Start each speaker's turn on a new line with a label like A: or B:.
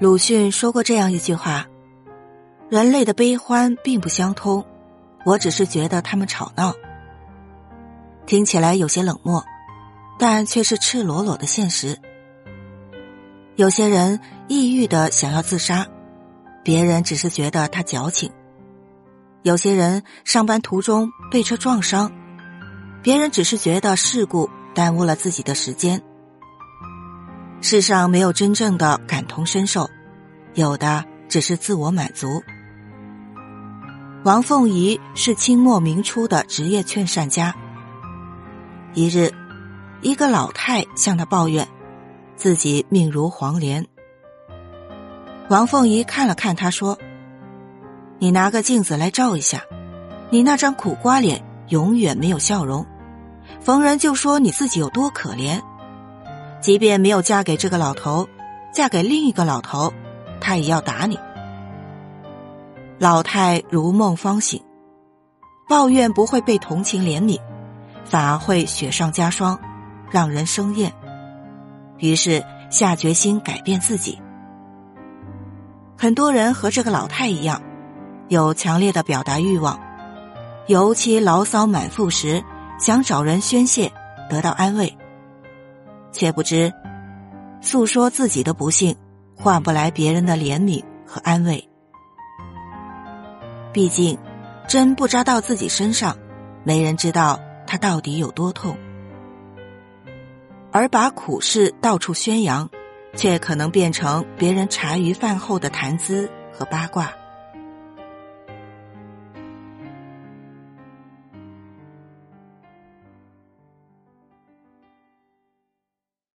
A: 鲁迅说过这样一句话：“人类的悲欢并不相通，我只是觉得他们吵闹。”听起来有些冷漠，但却是赤裸裸的现实。有些人抑郁的想要自杀，别人只是觉得他矫情；有些人上班途中被车撞伤，别人只是觉得事故耽误了自己的时间。世上没有真正的感同身受，有的只是自我满足。王凤仪是清末明初的职业劝善家。一日，一个老太向他抱怨，自己命如黄连。王凤仪看了看他，说：“你拿个镜子来照一下，你那张苦瓜脸永远没有笑容，逢人就说你自己有多可怜。”即便没有嫁给这个老头，嫁给另一个老头，他也要打你。老太如梦方醒，抱怨不会被同情怜悯，反而会雪上加霜，让人生厌。于是下决心改变自己。很多人和这个老太一样，有强烈的表达欲望，尤其牢骚满腹时，想找人宣泄，得到安慰。却不知，诉说自己的不幸，换不来别人的怜悯和安慰。毕竟，针不扎到自己身上，没人知道他到底有多痛。而把苦事到处宣扬，却可能变成别人茶余饭后的谈资和八卦。